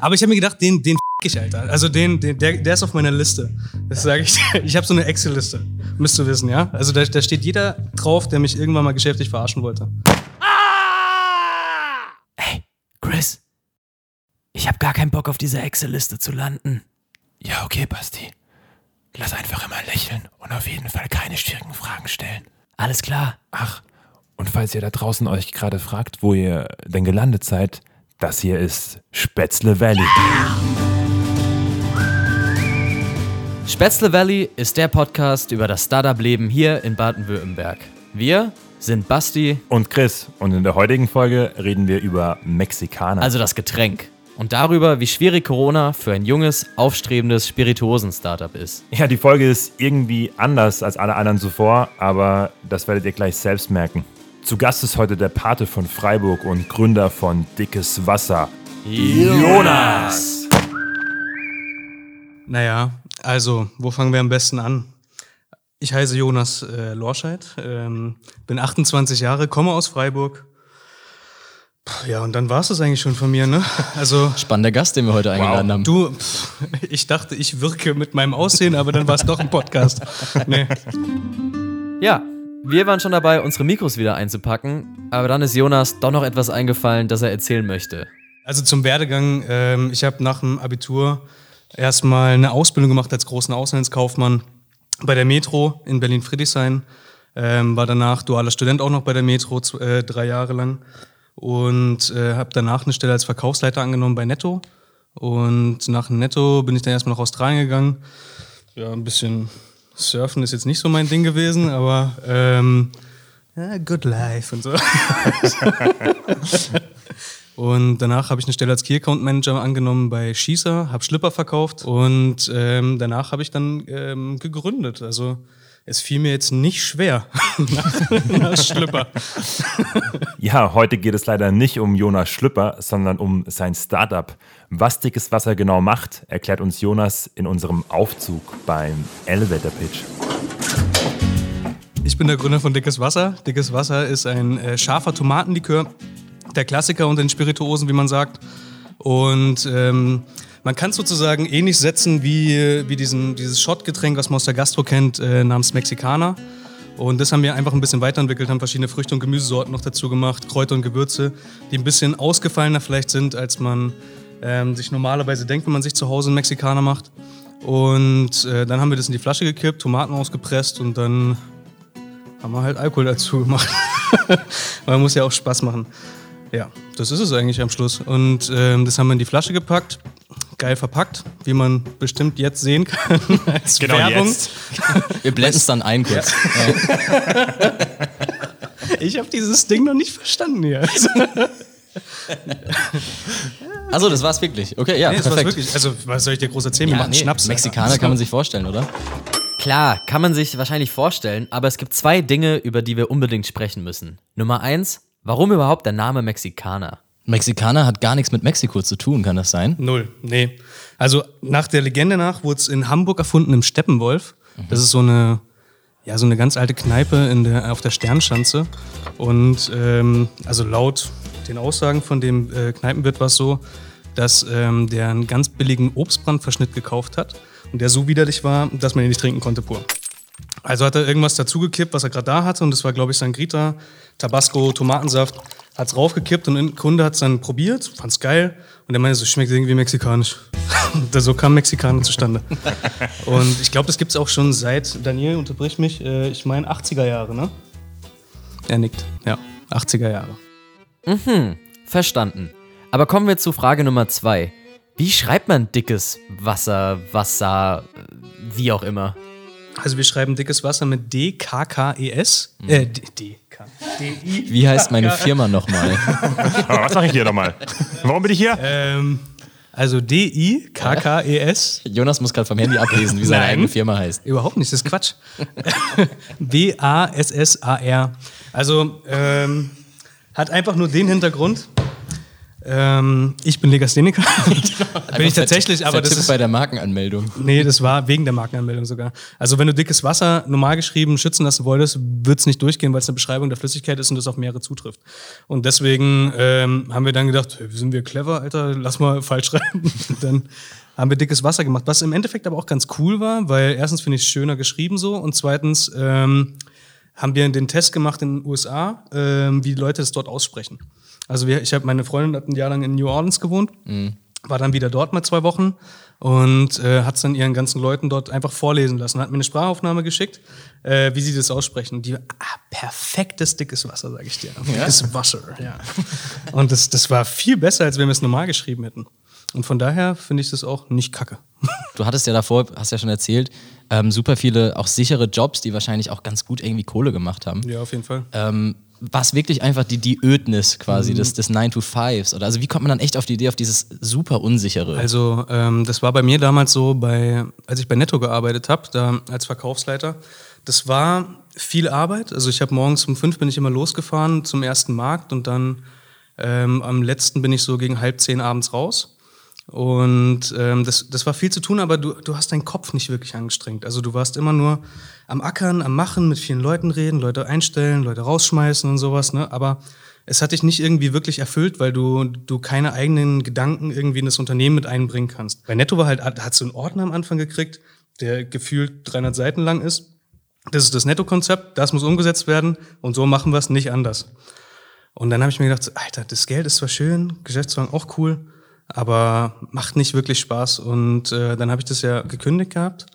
Aber ich habe mir gedacht, den, den f ich, Alter. Also den, den der, der ist auf meiner Liste. Das sage ich. Ich habe so eine Excel-Liste. Müsst ihr wissen, ja? Also da, da steht jeder drauf, der mich irgendwann mal geschäftlich verarschen wollte. Hey, Chris. Ich habe gar keinen Bock auf diese Excel-Liste zu landen. Ja, okay, Basti. Lass einfach immer lächeln und auf jeden Fall keine schwierigen Fragen stellen. Alles klar. Ach, und falls ihr da draußen euch gerade fragt, wo ihr denn gelandet seid, das hier ist Spätzle Valley. Spätzle Valley ist der Podcast über das Startup-Leben hier in Baden-Württemberg. Wir sind Basti, Und Chris, und in der heutigen Folge reden wir über Mexikaner. also das Getränk. Und darüber, wie schwierig Corona für ein junges, aufstrebendes Spirituosen-Startup ist. ja, die Folge ist irgendwie anders als alle anderen zuvor, aber das werdet ihr gleich selbst merken. Zu Gast ist heute der Pate von Freiburg und Gründer von Dickes Wasser, Jonas. Naja, also, wo fangen wir am besten an? Ich heiße Jonas äh, Lorscheid, ähm, bin 28 Jahre, komme aus Freiburg. Puh, Ja, und dann war es das eigentlich schon von mir, ne? Also, Spannender Gast, den wir heute eingeladen haben. du, pff, ich dachte, ich wirke mit meinem Aussehen, aber dann war es doch ein Podcast. Nee. Ja, wir waren schon dabei, unsere Mikros wieder einzupacken, aber dann ist Jonas doch noch etwas eingefallen, das er erzählen möchte. Also zum Werdegang, ähm, ich habe nach dem Abitur erstmal eine Ausbildung gemacht als großen Auslandskaufmann bei der Metro in Berlin-Friedrichshain. Ähm, war danach dualer Student auch noch bei der Metro, äh, drei Jahre lang. Und äh, habe danach eine Stelle als Verkaufsleiter angenommen bei Netto. Und nach Netto bin ich dann erstmal nach Australien gegangen. Ja, ein bisschen Surfen ist jetzt nicht so mein Ding gewesen, aber ähm, ja, good life und so. Und danach habe ich eine Stelle als Key Account Manager angenommen bei Schießer, habe Schlipper verkauft und ähm, danach habe ich dann ähm, gegründet. Also es fiel mir jetzt nicht schwer nach, nach Schlipper. Ja, heute geht es leider nicht um Jonas Schlüpper, sondern um sein Startup. Was Dickes Wasser genau macht, erklärt uns Jonas in unserem Aufzug beim Elevator Pitch. Ich bin der Gründer von Dickes Wasser. Dickes Wasser ist ein äh, scharfer Tomatenlikör, der Klassiker unter den Spirituosen, wie man sagt. Und ähm, man kann es sozusagen ähnlich setzen wie, wie diesen, dieses Schottgetränk, was man aus der Gastro kennt, äh, namens Mexikaner. Und das haben wir einfach ein bisschen weiterentwickelt, haben verschiedene Früchte- und Gemüsesorten noch dazu gemacht, Kräuter und Gewürze, die ein bisschen ausgefallener vielleicht sind, als man ähm, sich normalerweise denkt, wenn man sich zu Hause einen Mexikaner macht. Und äh, dann haben wir das in die Flasche gekippt, Tomaten ausgepresst und dann haben wir halt Alkohol dazu gemacht. Weil muss ja auch Spaß machen. Ja, das ist es eigentlich am Schluss. Und ähm, das haben wir in die Flasche gepackt, geil verpackt, wie man bestimmt jetzt sehen kann als Genau Werbung. jetzt. Wir blenden es dann ein kurz. Ich habe dieses Ding noch nicht verstanden hier. Also, das war's wirklich. Okay, ja, nee, das war's perfekt. wirklich. Also, was soll ich dir groß erzählen? Wir Ja, machen nee, Schnaps. Mexikaner kann man sich vorstellen, oder? Klar, kann man sich wahrscheinlich vorstellen, aber es gibt zwei Dinge, über die wir unbedingt sprechen müssen. Nummer eins, warum überhaupt der Name Mexikaner? Mexikaner hat gar nichts mit Mexiko zu tun, kann das sein? Null, nee. Also nach der Legende nach wurde es in Hamburg erfunden im Steppenwolf. Das ist so eine, ja, so eine ganz alte Kneipe in der, auf der Sternschanze. Und ähm, also laut den Aussagen von dem äh, Kneipenwirt war es so, dass ähm, der einen ganz billigen Obstbrandverschnitt gekauft hat und der so widerlich war, dass man ihn nicht trinken konnte pur. Also hat er irgendwas dazugekippt, was er gerade da hatte und das war, glaube ich, Sangrita, Tabasco, Tomatensaft. Hat es raufgekippt und ein Kunde hat es dann probiert, fand's geil und der meinte, so schmeckt irgendwie mexikanisch. Da- so kam Mexikaner zustande. und ich glaube, das gibt es auch schon seit, Daniel, unterbrich mich, äh, ich meine 80er Jahre, ne? Er nickt, ja, 80er Jahre. Verstanden. Aber kommen wir zu Frage Nummer zwei. Wie schreibt man dickes Wasser, Wasser, äh, wie auch immer? Also wir schreiben dickes Wasser mit D-K-K-E-S. Äh, D, D, K, D-I. Wie heißt meine Firma nochmal? Aber was mache ich hier nochmal? Warum bin ich hier? Ähm, also D-I-K-K-E-S. Jonas muss gerade vom Handy ablesen, wie seine Nein. eigene Firma heißt. Überhaupt nicht, das ist Quatsch. W-A-S-S-A-R. Also ähm, hat einfach nur den Hintergrund. Ähm, ich bin Legastheniker. bin ich tatsächlich, aber das ist bei der Markenanmeldung. Nee, das war wegen der Markenanmeldung sogar. Also wenn du dickes Wasser normal geschrieben schützen lassen wolltest, wird's nicht durchgehen, weil es eine Beschreibung der Flüssigkeit ist und das auf mehrere zutrifft. Und deswegen ähm, haben wir dann gedacht, hey, sind wir clever, Alter, lass mal falsch schreiben. Dann haben wir dickes Wasser gemacht, was im Endeffekt aber auch ganz cool war, weil erstens finde ich es schöner geschrieben so und zweitens ähm, haben wir den Test gemacht in den USA, ähm, wie die Leute das dort aussprechen. Also wir, ich habe meine Freundin hat ein Jahr lang in New Orleans gewohnt, war dann wieder dort mal zwei Wochen und äh, hat es dann ihren ganzen Leuten dort einfach vorlesen lassen. Hat mir eine Sprachaufnahme geschickt, äh, wie sie das aussprechen. Die, ah, perfektes dickes Wasser, sage ich dir. Dickes Wasser, ja. Und das, das war viel besser, als wenn wir es normal geschrieben hätten. Und von daher finde ich das auch nicht kacke. Du hattest ja davor, hast ja schon erzählt, ähm, super viele auch sichere Jobs, die wahrscheinlich auch ganz gut irgendwie Kohle gemacht haben. Ja, auf jeden Fall. Ähm, was wirklich einfach die, die Ödnis quasi Mhm. des, des 9-to-5s? Oder also wie kommt man dann echt auf die Idee, auf dieses super unsichere? Also ähm, das war bei mir damals so, bei, als ich bei Netto gearbeitet habe, da als Verkaufsleiter. Das war viel Arbeit. Also ich habe morgens um fünf bin ich immer losgefahren zum ersten Markt und dann ähm, am letzten bin ich so gegen halb zehn abends raus. Und ähm, das, das war viel zu tun, aber du, du hast deinen Kopf nicht wirklich angestrengt. Also du warst immer nur am Ackern, am Machen, mit vielen Leuten reden, Leute einstellen, Leute rausschmeißen und sowas. Ne? Aber es hat dich nicht irgendwie wirklich erfüllt, weil du, du keine eigenen Gedanken irgendwie in das Unternehmen mit einbringen kannst. Bei Netto war halt, hat so einen Ordner am Anfang gekriegt, der gefühlt 300 Seiten lang ist. Das ist das Netto-Konzept, das muss umgesetzt werden und so machen wir es nicht anders. Und dann habe ich mir gedacht, Alter, das Geld ist zwar schön, Geschäftswagen auch cool, aber macht nicht wirklich Spaß. Und äh, dann habe ich das ja gekündigt gehabt.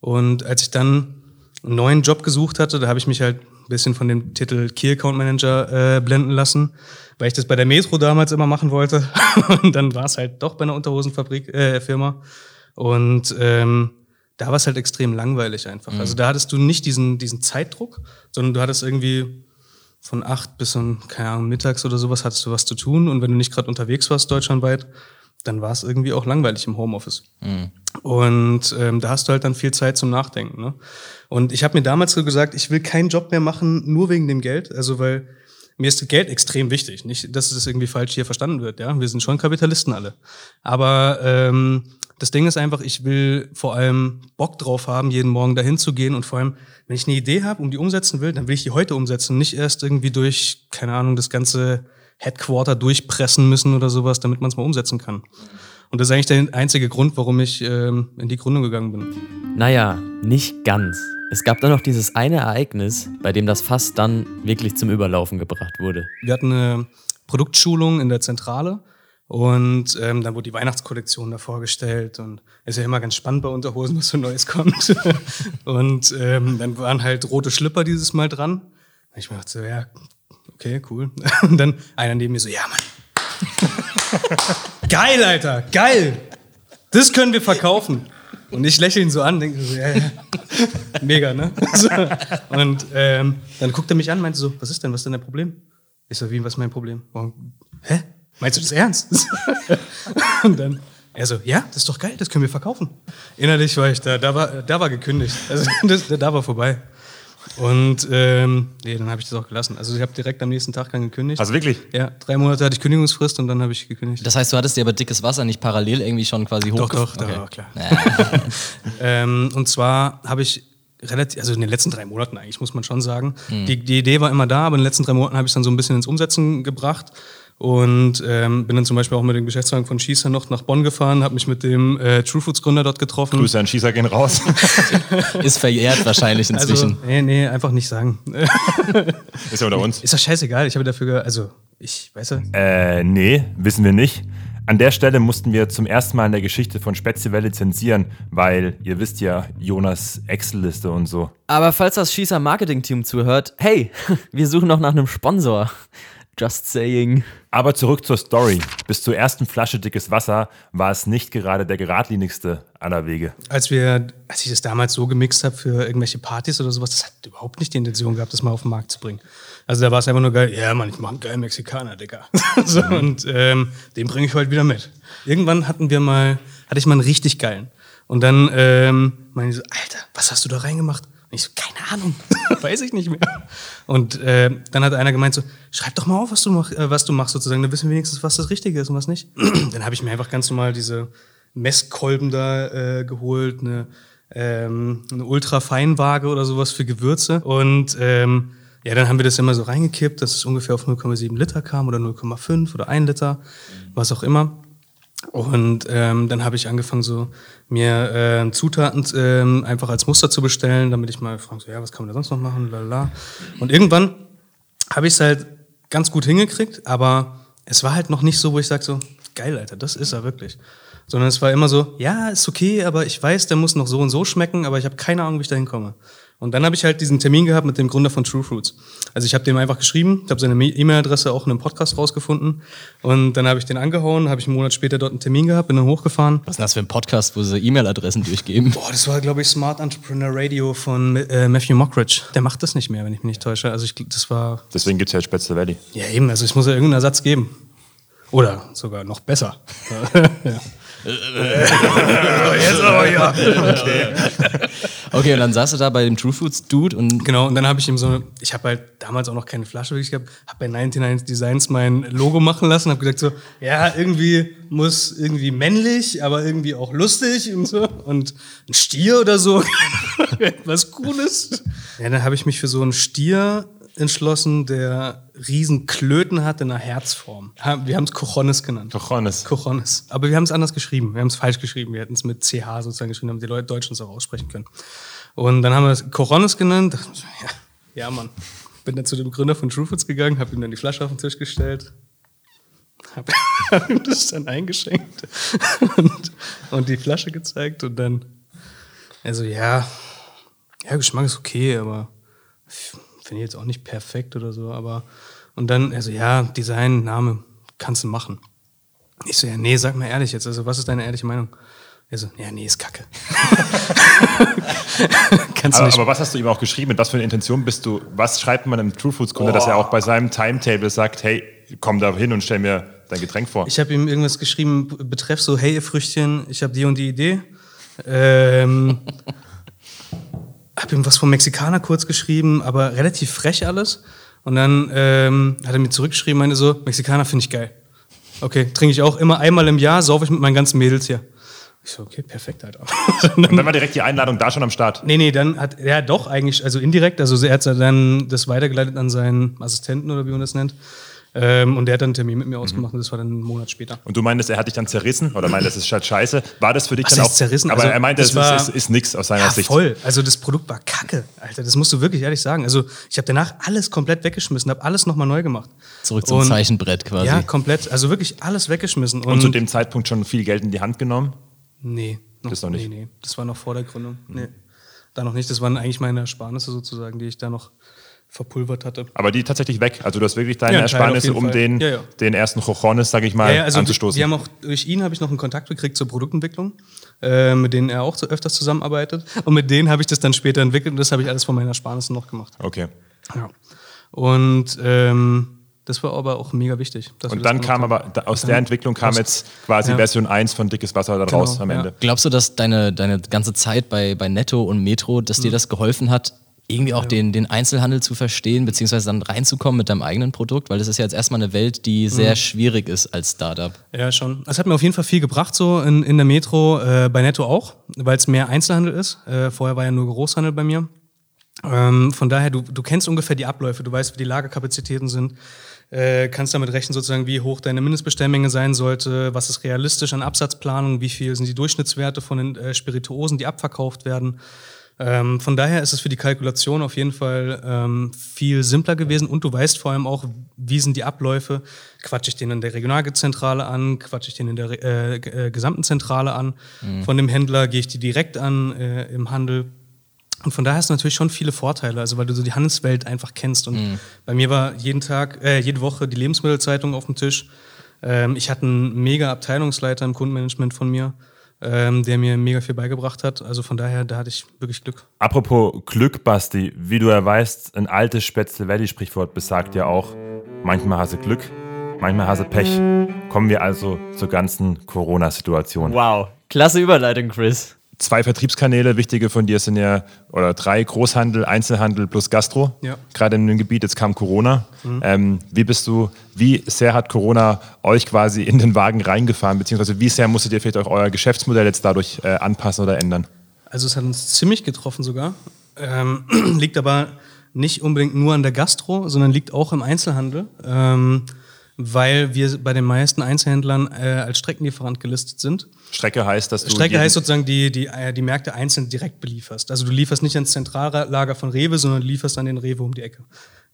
Und als ich dann einen neuen Job gesucht hatte, da habe ich mich halt ein bisschen von dem Titel Key Account Manager äh, blenden lassen, weil ich das bei der Metro damals immer machen wollte. Und dann war es halt doch bei einer Unterhosenfabrik, äh, Firma. Und ähm, da war es halt extrem langweilig einfach. Also da hattest du nicht diesen, diesen Zeitdruck, sondern du hattest irgendwie von acht bis um, keine Ahnung, mittags oder sowas hattest du was zu tun. Und wenn du nicht gerade unterwegs warst, deutschlandweit, dann war es irgendwie auch langweilig im Homeoffice. Und ähm, da hast du halt dann viel Zeit zum Nachdenken. Ne? Und ich habe mir damals so gesagt, ich will keinen Job mehr machen, nur wegen dem Geld. Also weil mir ist Geld extrem wichtig. Nicht, dass das irgendwie falsch hier verstanden wird. Ja, wir sind schon Kapitalisten alle. Aber ähm, das Ding ist einfach, ich will vor allem Bock drauf haben, jeden Morgen dahin zu gehen und vor allem, wenn ich eine Idee habe und die umsetzen will, dann will ich die heute umsetzen, nicht erst irgendwie durch, keine Ahnung, das ganze Headquarter durchpressen müssen oder sowas, damit man es mal umsetzen kann. Und das ist eigentlich der einzige Grund, warum ich ähm, in die Gründung gegangen bin. Naja, nicht ganz. Es gab dann noch dieses eine Ereignis, bei dem das Fass dann wirklich zum Überlaufen gebracht wurde. Wir hatten eine Produktschulung in der Zentrale und ähm, dann wurde die Weihnachtskollektion da vorgestellt und ist ja immer ganz spannend bei Unterhosen, was so Neues kommt. und ähm, dann waren halt rote Schlipper dieses Mal dran. Und ich mir dachte so, ja, okay, cool. Und dann einer neben mir so, ja, Mann. geil, Alter, geil. Das können wir verkaufen. Und ich lächle ihn so an, denke so, ja, ja. Mega, ne? Und ähm, dann guckt er mich an, meinte so, was ist denn, was ist denn dein Problem? Ich so, wie, was ist mein Problem? Warum? Hä? Meinst du das ernst? Und dann, er so, ja, das ist doch geil, das können wir verkaufen. Innerlich war ich da, da war, da war gekündigt. Also das, da war vorbei. Und ähm, nee, dann habe ich das auch gelassen. Also ich habe direkt am nächsten Tag dann gekündigt. Also wirklich? Ja, drei Monate hatte ich Kündigungsfrist und dann habe ich gekündigt. Das heißt, du hattest dir aber dickes Wasser nicht parallel irgendwie schon quasi hoch. Doch, doch, da okay. war klar. ähm, und zwar habe ich relativ, also in den letzten drei Monaten eigentlich, muss man schon sagen. Die, die Idee war immer da, aber in den letzten drei Monaten habe ich es dann so ein bisschen ins Umsetzen gebracht. Und ähm, bin dann zum Beispiel auch mit dem Geschäftswagen von Schießer noch nach Bonn gefahren, habe mich mit dem äh, True Foods Gründer dort getroffen. Grüße an Schießer gehen raus. Ist verjährt wahrscheinlich inzwischen. Also, nee, nee, einfach nicht sagen. Ist ja unter uns. Ist doch scheißegal, ich habe dafür, ge also, ich weiß ja. Äh, nee, wissen wir nicht. An der Stelle mussten wir zum ersten Mal in der Geschichte von Spezielle zensieren, weil ihr wisst ja, Jonas Excel-Liste und so. Aber falls das Schießer Marketing-Team zuhört, hey, wir suchen noch nach einem Sponsor. Just saying. Aber zurück zur Story. Bis zur ersten Flasche dickes Wasser war es nicht gerade der geradlinigste aller Wege. Als wir, als ich das damals so gemixt habe für irgendwelche Partys oder sowas, das hat überhaupt nicht die Intention gehabt, das mal auf den Markt zu bringen. Also da war es einfach nur geil, ja Mann, ich mache einen geilen Mexikaner, Digga. so, und ähm, den bringe ich heute wieder mit. Irgendwann hatten wir mal, hatte ich mal einen richtig geilen. Und dann ähm, meine ich so, Alter, was hast du da reingemacht? Ich so, keine Ahnung, weiß ich nicht mehr. Und äh, dann hat einer gemeint so, schreib doch mal auf, was du, mach, äh, was du machst sozusagen, dann wissen wir wenigstens, was das Richtige ist und was nicht. dann habe ich mir einfach ganz normal diese Messkolben da äh, geholt, eine, ähm, eine Ultrafeinwaage oder sowas für Gewürze und ähm, ja, dann haben wir das immer so reingekippt, dass es ungefähr auf 0,7 Liter kam oder 0,5 oder 1 Liter, was auch immer. Und ähm, dann habe ich angefangen, so mir äh, Zutaten ähm, einfach als Muster zu bestellen, damit ich mal frage, so, ja, was kann man da sonst noch machen, lalala. Und irgendwann habe ich es halt ganz gut hingekriegt, aber es war halt noch nicht so, wo ich sage so, geil, Alter, das ist er wirklich. Sondern es war immer so, ja, ist okay, aber ich weiß, der muss noch so und so schmecken, aber ich habe keine Ahnung, wie ich da hinkomme. Und dann habe ich halt diesen Termin gehabt mit dem Gründer von True Fruits. Also ich habe dem einfach geschrieben, ich habe seine E-Mail-Adresse auch in einem Podcast rausgefunden und dann habe ich den angehauen, habe ich einen Monat später dort einen Termin gehabt, bin dann hochgefahren. Was ist denn das für ein Podcast, wo sie E-Mail-Adressen durchgeben? Boah, das war, glaube ich, Smart Entrepreneur Radio von äh, Matthew Mockridge. Der macht das nicht mehr, wenn ich mich nicht täusche. Also ich, das war... Deswegen gibt es ja Spätzle Valley. Ja eben, also es muss ja irgendeinen Ersatz geben. Oder sogar noch besser. ja. Jetzt aber ja. Okay. okay, und dann saß du da bei dem True Foods Dude und. Genau, und dann habe ich ihm so, ich habe halt damals auch noch keine Flasche wirklich gehabt, habe bei 99 Designs mein Logo machen lassen, habe gesagt so, ja, irgendwie muss irgendwie männlich, aber irgendwie auch lustig und so. Und ein Stier oder so, was Cooles. Ja, dann habe ich mich für so einen Stier entschlossen, der riesen Klöten hat in einer Herzform. Wir haben es Cochones genannt. Cochones. Cochones. Aber wir haben es anders geschrieben. Wir haben es falsch geschrieben. Wir hätten es mit CH sozusagen geschrieben, damit die Leute Deutschen es auch aussprechen können. Und dann haben wir es Cochones genannt. Ja, ja, Mann. Bin dann zu dem Gründer von True Foods gegangen, habe ihm dann die Flasche auf den Tisch gestellt, habe hab ihm das dann eingeschenkt und, und die Flasche gezeigt und dann, also ja, ja, Geschmack ist okay, aber finde ich jetzt auch nicht perfekt oder so, aber und dann, also ja, Design, Name, kannst du machen. Ich so, ja, nee, sag mal ehrlich jetzt, also was ist deine ehrliche Meinung? Er so, ja, nee, ist kacke. Kannst aber, aber, was hast du ihm auch geschrieben? Mit was für eine Intention bist du? Was schreibt man einem True Foods Kunde, oh. dass er auch bei seinem Timetable sagt, hey, komm da hin und stell mir dein Getränk vor? Ich habe ihm irgendwas geschrieben, betreff so, hey, ihr Früchtchen, ich habe die und die Idee. Ähm, habe ihm was vom Mexikaner kurz geschrieben, aber relativ frech alles. Und dann ähm, hat er mir zurückgeschrieben, meinte so, Mexikaner finde ich geil. Okay, trinke ich auch immer einmal im Jahr, saufe ich mit meinen ganzen Mädels hier. Ich so, okay, perfekt, Alter. und dann war direkt die Einladung da schon am Start? Nee, nee, dann hat er doch eigentlich, also indirekt, also er hat dann das weitergeleitet an seinen Assistenten oder wie man das nennt. Ähm, und der hat dann einen Termin mit mir mhm. ausgemacht und das war dann einen Monat später. Und du meintest, er hat dich dann zerrissen oder meintest, das ist halt scheiße. War das für dich Was dann auch zerrissen? Aber also, er meinte, es ist, ist, ist nichts aus seiner ja, Sicht. voll. Also das Produkt war kacke, Alter. Das musst du wirklich ehrlich sagen. Also ich habe danach alles komplett weggeschmissen, habe alles nochmal neu gemacht. Zurück zum und, Zeichenbrett quasi. Ja, komplett. Also wirklich alles weggeschmissen. Und, und, zu dem Zeitpunkt schon viel Geld in die Hand genommen? Nee. Noch, das noch nicht? Nee, nee. Das war noch vor der Gründung. Mhm. Nee. Da noch nicht. Das waren eigentlich meine Ersparnisse sozusagen, die ich da noch verpulvert hatte. Aber die tatsächlich weg. Also du hast wirklich deine ja, Ersparnisse, um den, ja, ja. den ersten Chochones, sage ich mal, also anzustoßen. Wir haben auch, durch ihn habe ich noch einen Kontakt gekriegt zur Produktentwicklung, äh, mit denen er auch so öfters zusammenarbeitet. Und mit denen habe ich das dann später entwickelt und das habe ich alles von meinen Ersparnissen noch gemacht. Okay. Ja. Und ähm, das war aber auch mega wichtig. Und dann kam aber, aus der Entwicklung kam jetzt quasi ja. Version 1 von Dickes Wasser da raus genau, am Ende. Glaubst du, dass deine, deine ganze Zeit bei, bei Netto und Metro, dass mhm. dir das geholfen hat, irgendwie auch ja. den, den Einzelhandel zu verstehen, beziehungsweise dann reinzukommen mit deinem eigenen Produkt, weil das ist ja jetzt erstmal eine Welt, die sehr mhm. schwierig ist als Startup. Ja, schon. Es hat mir auf jeden Fall viel gebracht, so in, in der Metro, äh, bei Netto auch, weil es mehr Einzelhandel ist. Äh, vorher war ja nur Großhandel bei mir. Ähm, von daher, du, du kennst ungefähr die Abläufe, du weißt, wie die Lagerkapazitäten sind, äh, kannst damit rechnen, sozusagen, wie hoch deine Mindestbestellmenge sein sollte, was ist realistisch an Absatzplanung, wie viel sind die Durchschnittswerte von den äh, Spirituosen, die abverkauft werden. Ähm, von daher ist es für die Kalkulation auf jeden Fall ähm, viel simpler gewesen und du weißt vor allem auch, wie sind die Abläufe. Quatsche ich den in der Regionalzentrale an, quatsche ich den in der äh, äh, gesamten Zentrale an. Mhm. Von dem Händler gehe ich die direkt an äh, im Handel. Und von daher hast du natürlich schon viele Vorteile, also weil du so die Handelswelt einfach kennst. Und mhm. bei mir war jeden Tag, äh, jede Woche die Lebensmittelzeitung auf dem Tisch. Ähm, ich hatte einen mega Abteilungsleiter im Kundenmanagement von mir ähm, der mir mega viel beigebracht hat. Also von daher, da hatte ich wirklich Glück. Apropos Glück, Basti, wie du ja weißt, ein altes Spätzle Valley-Sprichwort besagt ja auch, manchmal hast du Glück, manchmal hast du Pech. Kommen wir also zur ganzen Corona-Situation. Wow, klasse Überleitung, Chris. Zwei Vertriebskanäle, wichtige von dir sind ja, oder drei, Großhandel, Einzelhandel plus Gastro. Ja. Gerade in dem Gebiet, jetzt kam Corona. Ähm, wie bist du, wie sehr hat Corona euch quasi in den Wagen reingefahren, beziehungsweise wie sehr musstet ihr vielleicht auch euer Geschäftsmodell jetzt dadurch äh, anpassen oder ändern? Also es hat uns ziemlich getroffen sogar. Ähm, liegt aber nicht unbedingt nur an der Gastro, sondern liegt auch im Einzelhandel, ähm, weil wir bei den meisten Einzelhändlern äh, als Streckenlieferant gelistet sind. Strecke heißt, dass du. Strecke heißt sozusagen, die, die, äh, die Märkte einzeln direkt belieferst. Also du lieferst nicht ans Zentrallager von Rewe, sondern du lieferst an den Rewe um die Ecke.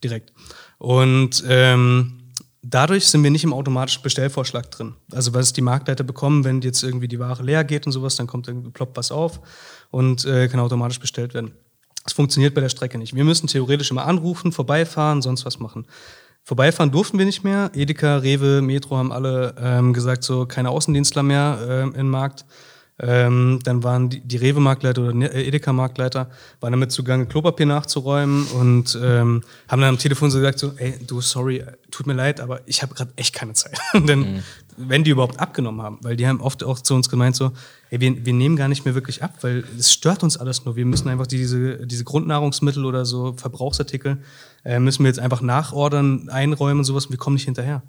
Direkt. Und ähm, dadurch sind wir nicht im automatischen Bestellvorschlag drin. Also was die Marktleiter bekommen, wenn jetzt irgendwie die Ware leer geht und sowas, dann kommt irgendwie ploppt was auf und äh, kann automatisch bestellt werden. Das funktioniert bei der Strecke nicht. Wir müssen theoretisch immer anrufen, vorbeifahren, sonst was machen. Vorbeifahren durften wir nicht mehr. Edeka, Rewe, Metro haben alle ähm, gesagt, so keine Außendienstler mehr ähm, im Markt. Ähm, dann waren die, die Rewe-Marktleiter oder Ne- äh, Edeka-Marktleiter waren damit zugange, Klopapier nachzuräumen und ähm, haben dann am Telefon so gesagt, so, ey, du, sorry, tut mir leid, aber ich habe gerade echt keine Zeit. Denn wenn die überhaupt abgenommen haben, weil die haben oft auch zu uns gemeint so, ey, wir, wir nehmen gar nicht mehr wirklich ab, weil es stört uns alles nur. Wir müssen einfach diese, diese Grundnahrungsmittel oder so Verbrauchsartikel, äh, müssen wir jetzt einfach nachordern, einräumen und sowas und wir kommen nicht hinterher.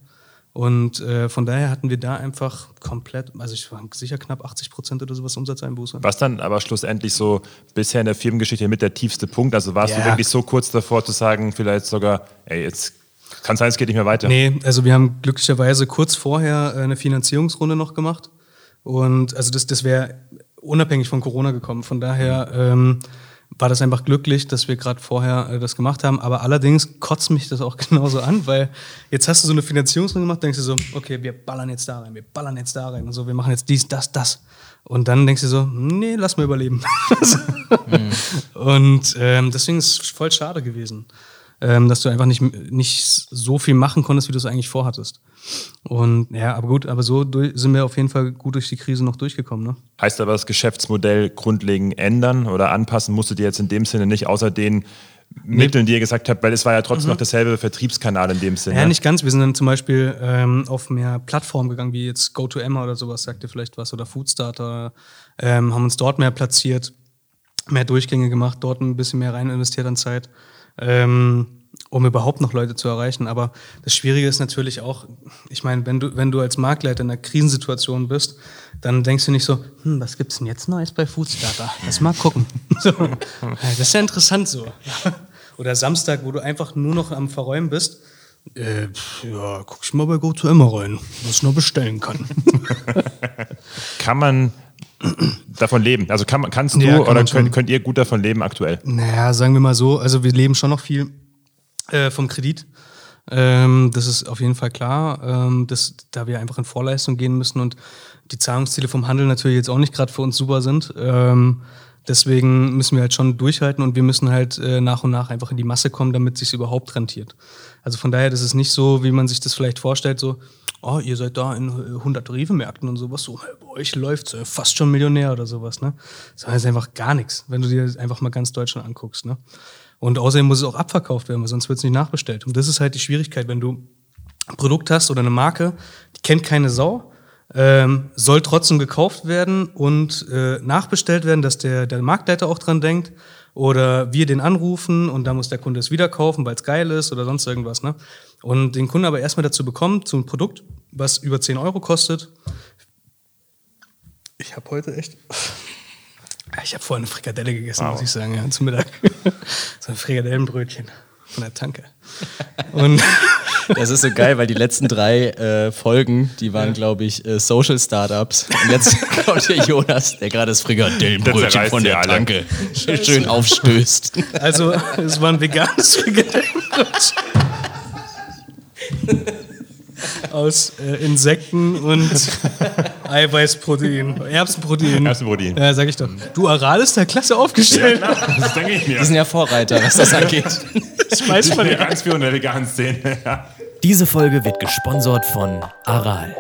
Und äh, von daher hatten wir da einfach komplett, also ich war sicher knapp 80 Prozent oder sowas Umsatzeinbuße. Was dann aber schlussendlich so bisher in der Firmengeschichte mit der tiefste Punkt? Also warst du Ja. wirklich so kurz davor zu sagen, vielleicht sogar, ey, jetzt kann sein, es geht nicht mehr weiter. Nee, also wir haben glücklicherweise kurz vorher äh, eine Finanzierungsrunde noch gemacht. Und also das, das wäre unabhängig von Corona gekommen. Von daher ähm, war das einfach glücklich, dass wir gerade vorher äh, das gemacht haben. Aber allerdings kotzt mich das auch genauso an, weil jetzt hast du so eine Finanzierungsrunde gemacht, denkst du so, okay, wir ballern jetzt da rein, wir ballern jetzt da rein und so, wir machen jetzt dies, das, das. Und dann denkst du so, nee, lass mal überleben. Und ähm, deswegen ist es voll schade gewesen, ähm, dass du einfach nicht, nicht so viel machen konntest, wie du es eigentlich vorhattest. Und ja, aber gut, aber so sind wir auf jeden Fall gut durch die Krise noch durchgekommen. Ne? Heißt aber das Geschäftsmodell grundlegend ändern oder anpassen musstet ihr jetzt in dem Sinne nicht, außer den Mitteln, die ihr gesagt habt, weil es war ja trotzdem noch derselbe Vertriebskanal in dem Sinne. Mhm. Ja, nicht ganz. Wir sind dann zum Beispiel ähm, auf mehr Plattformen gegangen, wie jetzt GoToEmma oder sowas, sagt ihr vielleicht was, oder Foodstarter, ähm, haben uns dort mehr platziert, mehr Durchgänge gemacht, dort ein bisschen mehr rein investiert an Zeit, ähm, um überhaupt noch Leute zu erreichen. Aber das Schwierige ist natürlich auch, ich meine, wenn du, wenn du als Marktleiter in einer Krisensituation bist, dann denkst du nicht so, hm, was gibt's denn jetzt Neues bei Foodstarter? Lass mal gucken. So. Das ist ja interessant so. Oder Samstag, wo du einfach nur noch am Verräumen bist. Äh, ja, guck ich mal bei GoToEmma rein, was ich noch bestellen kann. Kann man davon leben? Also kann, kannst du Ja, kann oder könnt, könnt ihr gut davon leben aktuell? Naja, sagen wir mal so, also wir leben schon noch viel äh, vom Kredit. Ähm, das ist auf jeden Fall klar, ähm, dass, da wir einfach in Vorleistung gehen müssen und die Zahlungsziele vom Handel natürlich jetzt auch nicht gerade für uns super sind. Ähm, deswegen müssen wir halt schon durchhalten und wir müssen halt äh, nach und nach einfach in die Masse kommen, damit sich überhaupt rentiert. Also von daher, das ist nicht so, wie man sich das vielleicht vorstellt, so, oh, ihr seid da in äh, 100 Rewe-Märkten und sowas, so, bei euch läuft's, äh, fast schon Millionär oder sowas, ne? Sondern das ist einfach gar nichts, wenn du dir einfach mal ganz Deutschland anguckst, ne? Und außerdem muss es auch abverkauft werden, weil sonst wird es nicht nachbestellt. Und das ist halt die Schwierigkeit, wenn du ein Produkt hast oder eine Marke, die kennt keine Sau, ähm, soll trotzdem gekauft werden und äh, nachbestellt werden, dass der, der Marktleiter auch dran denkt. Oder wir den anrufen und dann muss der Kunde es wieder kaufen, weil es geil ist oder sonst irgendwas. Ne? Und den Kunden aber erstmal dazu bekommen, zu einem Produkt, was über 10 Euro kostet. Ich habe heute echt. Ich habe vorhin eine Frikadelle gegessen, muss ich sagen, ja, zum Mittag. so ein Frikadellenbrötchen von der Tanke. Und Das ist so geil, weil die letzten drei äh, Folgen, die waren, glaube ich, äh, Social Startups. Und jetzt kommt der Jonas, der gerade das Der Frikadellenbrötchen von der alle. Tanke schön aufstößt. Also, es war ein veganes Frikadellenbrötchen. Aus äh, Insekten und Eiweißprotein, Erbsenprotein. Erbsenprotein. Ja, sag ich doch. Du, Aral ist da klasse aufgestellt. Das denke ich mir. Die sind ja Vorreiter, was das angeht. Das weiß man ja. ganz in der veganen Szene. Ja. Diese Folge wird gesponsert von Aral.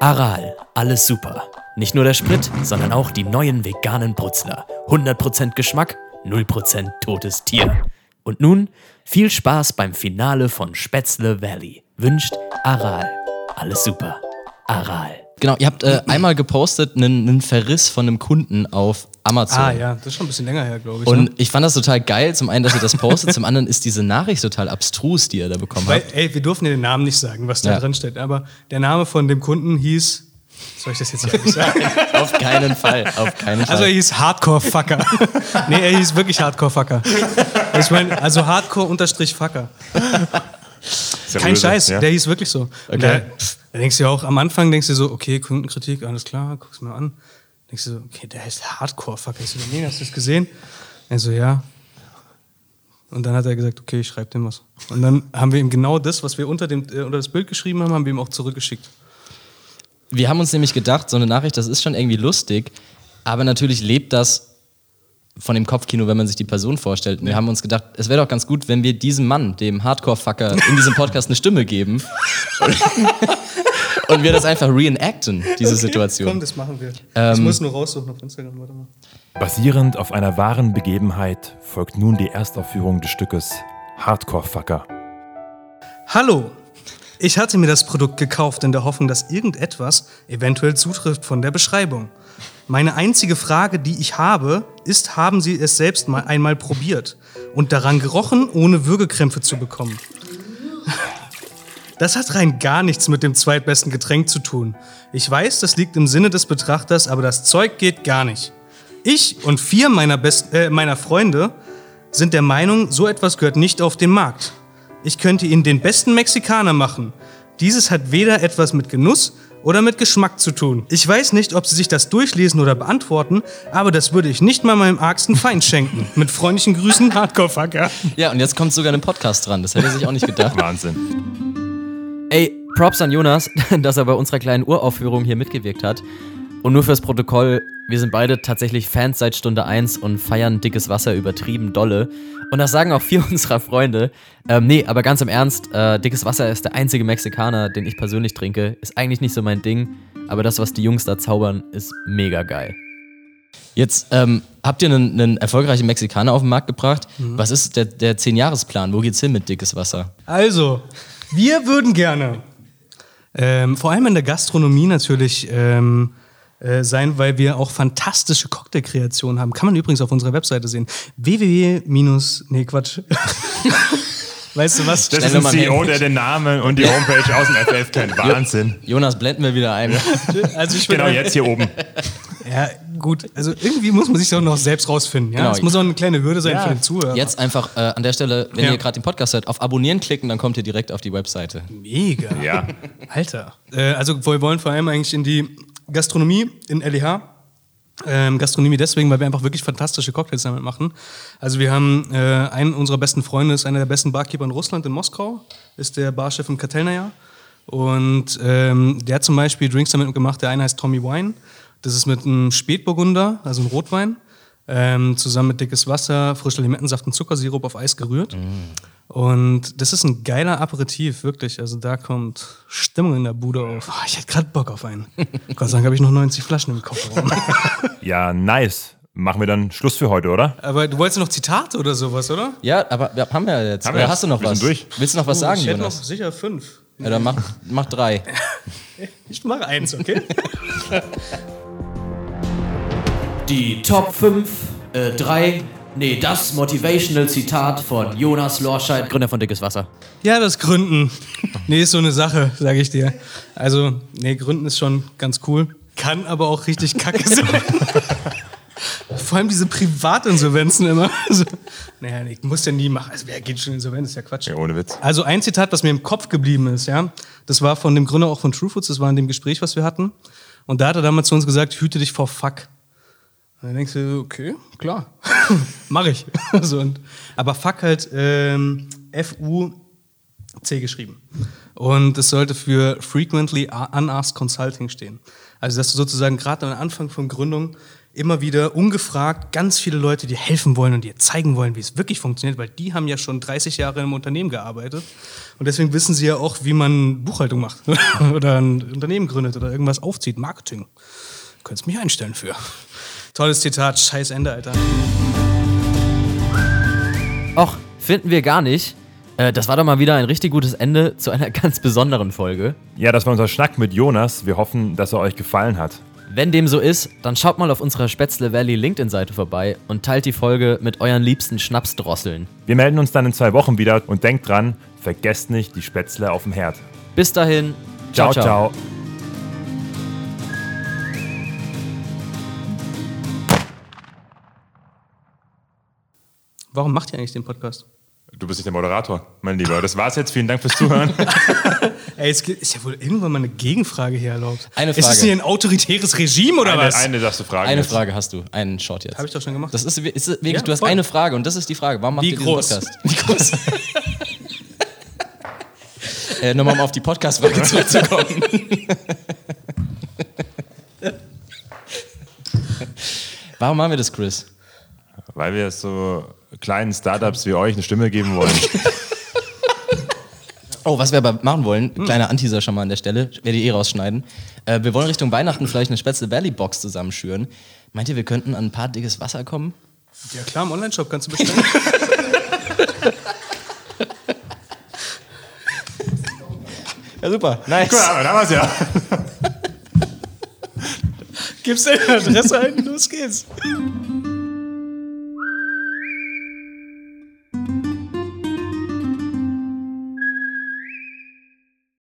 Aral, alles super. Nicht nur der Sprit, sondern auch die neuen veganen Brutzler. 100% Geschmack, 0% totes Tier. Und nun viel Spaß beim Finale von Spätzle Valley. Wünscht Aral. Alles super. Aral. Genau, ihr habt äh, einmal gepostet einen, einen Verriss von einem Kunden auf Amazon. Ah ja, das ist schon ein bisschen länger her, glaube ich. Und ne? ich fand das total geil. Zum einen, dass ihr das postet, zum anderen ist diese Nachricht total abstrus, die ihr da bekommen Weil, habt. ey, wir durften ja den Namen nicht sagen, was da Ja. drin steht. Aber der Name von dem Kunden hieß. Soll ich das jetzt nicht sagen? Auf keinen Fall, auf keinen Fall. Also er hieß Hardcore-Fucker. nee, er hieß wirklich Hardcore-Fucker. Ich meine, also Hardcore-Fucker. Kein böse, Scheiß, ja? der hieß wirklich so. Okay. Da, da denkst du ja auch, am Anfang denkst du so, okay, Kundenkritik, alles klar, guck's mir an. Denkst du so, okay, der heißt Hardcore-Fucker. Ich so, nee, hast du das gesehen? Er so, ja. Und dann hat er gesagt, okay, ich schreibe dem was. Und dann haben wir ihm genau das, was wir unter, dem, äh, unter das Bild geschrieben haben, haben wir ihm auch zurückgeschickt. Wir haben uns nämlich gedacht, so eine Nachricht, das ist schon irgendwie lustig, aber natürlich lebt das von dem Kopfkino, wenn man sich die Person vorstellt. Und wir haben uns gedacht, es wäre doch ganz gut, wenn wir diesem Mann, dem Hardcore-Fucker, in diesem Podcast eine Stimme geben. Und, wir das einfach reenacten, diese Komm, Situation. das machen wir. ich Ähm, muss nur raussuchen auf Instagram, warte mal. Basierend auf einer wahren Begebenheit folgt nun die Erstaufführung des Stückes Hardcore Fucker. Hallo! Ich hatte mir das Produkt gekauft in der Hoffnung, dass irgendetwas eventuell zutrifft von der Beschreibung. Meine einzige Frage, die ich habe, ist, haben Sie es selbst mal einmal probiert und daran gerochen, ohne Würgekrämpfe zu bekommen? Das hat rein gar nichts mit dem zweitbesten Getränk zu tun. Ich weiß, das liegt im Sinne des Betrachters, aber das Zeug geht gar nicht. Ich und vier meiner, Best äh, meiner Freunde sind der Meinung, so etwas gehört nicht auf den Markt. Ich könnte Ihnen den besten Mexikaner machen. Dieses hat weder etwas mit Genuss oder mit Geschmack zu tun. Ich weiß nicht, ob Sie sich das durchlesen oder beantworten, aber das würde ich nicht mal meinem argsten Feind schenken. Mit freundlichen Grüßen, Hardcore-Fucker. Ja, und jetzt kommt sogar ein Podcast dran. Das hätte sich auch nicht gedacht. Wahnsinn. Ey, Props an Jonas, dass er bei unserer kleinen Uraufführung hier mitgewirkt hat. Und nur fürs Protokoll, wir sind beide tatsächlich Fans seit Stunde 1 und feiern dickes Wasser übertrieben dolle. Und das sagen auch vier unserer Freunde. Ähm, nee, aber ganz im Ernst, äh, dickes Wasser ist der einzige Mexikaner, den ich persönlich trinke. Ist eigentlich nicht so mein Ding, aber das, was die Jungs da zaubern, ist mega geil. Jetzt ähm, habt ihr einen, einen erfolgreichen Mexikaner auf den Markt gebracht. Was ist der, der 10-Jahres-Plan? Wo geht's hin mit dickes Wasser? Also, wir würden gerne, ähm, vor allem in der Gastronomie natürlich, ähm, äh, sein, weil wir auch fantastische Cocktailkreationen haben. Kann man übrigens auf unserer Webseite sehen. www- nee, Quatsch. weißt du was? Das Stell ist ein CEO, hin. der den Namen und die Homepage aus dem FF kennt. Wahnsinn. Jonas, blenden wir wieder ein. Also ich bin Genau jetzt hier oben. Ja, gut. Also irgendwie muss man sich doch noch selbst rausfinden. Ja? Genau. Das muss auch eine kleine Hürde sein Ja. für den Zuhörer. Jetzt einfach äh, an der Stelle, wenn Ja. ihr gerade den Podcast hört, auf Abonnieren klicken, dann kommt ihr direkt auf die Webseite. Mega. Ja. Alter. Äh, also wir wollen vor allem eigentlich in die Gastronomie in LEH. Ähm, Gastronomie deswegen, weil wir einfach wirklich fantastische Cocktails damit machen. Also wir haben äh, einen unserer besten Freunde, ist einer der besten Barkeeper in Russland, in Moskau, ist der Barchef im Kartellnaja. Und ähm, der hat zum Beispiel Drinks damit gemacht, der eine heißt Tommy Wine. Das ist mit einem Spätburgunder, also einem Rotwein, ähm, zusammen mit dickes Wasser, frischer Limettensaft und Zuckersirup auf Eis gerührt. Und das ist ein geiler Aperitif, wirklich. Also da kommt Stimmung in der Bude auf. Oh, ich hätte gerade Bock auf einen. Gott sei Dank habe ich noch 90 Flaschen im Kofferraum. Ja, nice. Machen wir dann Schluss für heute, oder? Aber du wolltest noch Zitate oder sowas, oder? Ja, aber ja, haben wir ja jetzt. Haben wir Oder hast du noch. Wir was? durch. Willst du noch was sagen, ich hätte noch Jonas? sicher fünf. Ja, dann mach, mach drei. Ich mache eins, okay? Die Top 5, äh, 3, nee, das Motivational Zitat von Jonas Lorscheid. Gründer von Dickes Wasser. ja, das Gründen. Nee, ist so eine Sache, sage ich dir. Also, nee, Gründen ist schon ganz cool. Kann aber auch richtig kacke sein. Vor allem diese Privatinsolvenzen immer. Also, naja, ich muss ja nie machen. Also, wer geht schon insolvent? ist ja Quatsch. Ja, ohne Witz. Also ein Zitat, was mir im Kopf geblieben ist, ja, das war von dem Gründer auch von True Foods, das war in dem Gespräch, was wir hatten. Und da hat er damals zu uns gesagt, hüte dich vor Fuck. Und dann denkst du, okay, klar, mach ich. so, und, aber Fuck halt ähm, F-U-C geschrieben. Und es sollte für Frequently Unasked Consulting stehen. Also dass du sozusagen gerade am Anfang von Gründung immer wieder ungefragt ganz viele Leute dir helfen wollen und dir zeigen wollen, wie es wirklich funktioniert, weil die haben ja schon 30 Jahre im Unternehmen gearbeitet und deswegen wissen sie ja auch, wie man Buchhaltung macht oder ein Unternehmen gründet oder irgendwas aufzieht, Marketing. Könntest mich einstellen für. Tolles Zitat, scheiß Ende, Alter. Och, finden wir gar nicht. Äh, das war doch mal wieder ein richtig gutes Ende zu einer ganz besonderen Folge. Ja, das war unser Schnack mit Jonas. Wir hoffen, dass er euch gefallen hat. Wenn dem so ist, dann schaut mal auf unserer Spätzle Valley LinkedIn-Seite vorbei und teilt die Folge mit euren liebsten Schnapsdrosseln. Wir melden uns dann in zwei Wochen wieder und denkt dran, vergesst nicht die Spätzle auf dem Herd. Bis dahin, ciao. ciao. ciao. Warum macht ihr eigentlich den Podcast? Du bist nicht der Moderator, mein Lieber. Das war's jetzt. Vielen Dank fürs Zuhören. Ey, es ist ja wohl irgendwann mal eine Gegenfrage hier erlaubt. Eine Frage. Ist es hier ein autoritäres Regime oder eine, was? Eine darfst du fragen. Eine jetzt. Frage hast du. Einen Short jetzt. Habe ich doch schon gemacht. Das ist, ist wirklich, Ja, du hast voll. eine Frage und das ist die Frage. Warum macht Wie ihr groß? diesen Podcast? Wie groß? äh, Nochmal um auf die Podcast-Frage zurückzukommen. Warum machen wir das, Chris? Weil wir so kleinen Startups wie euch eine Stimme geben wollen. Oh, was wir aber machen wollen, kleiner Anteaser schon mal an der Stelle, werde ich eh rausschneiden. Äh, wir wollen Richtung Weihnachten vielleicht eine Spätzle Valley Box zusammenschüren. Meint ihr, wir könnten an ein paar dickes Wasser kommen? Ja klar, im Onlineshop kannst du bestellen. Ja, super. Nice. Guck mal, da wir's ja. Gibst deine Adresse ein, los geht's.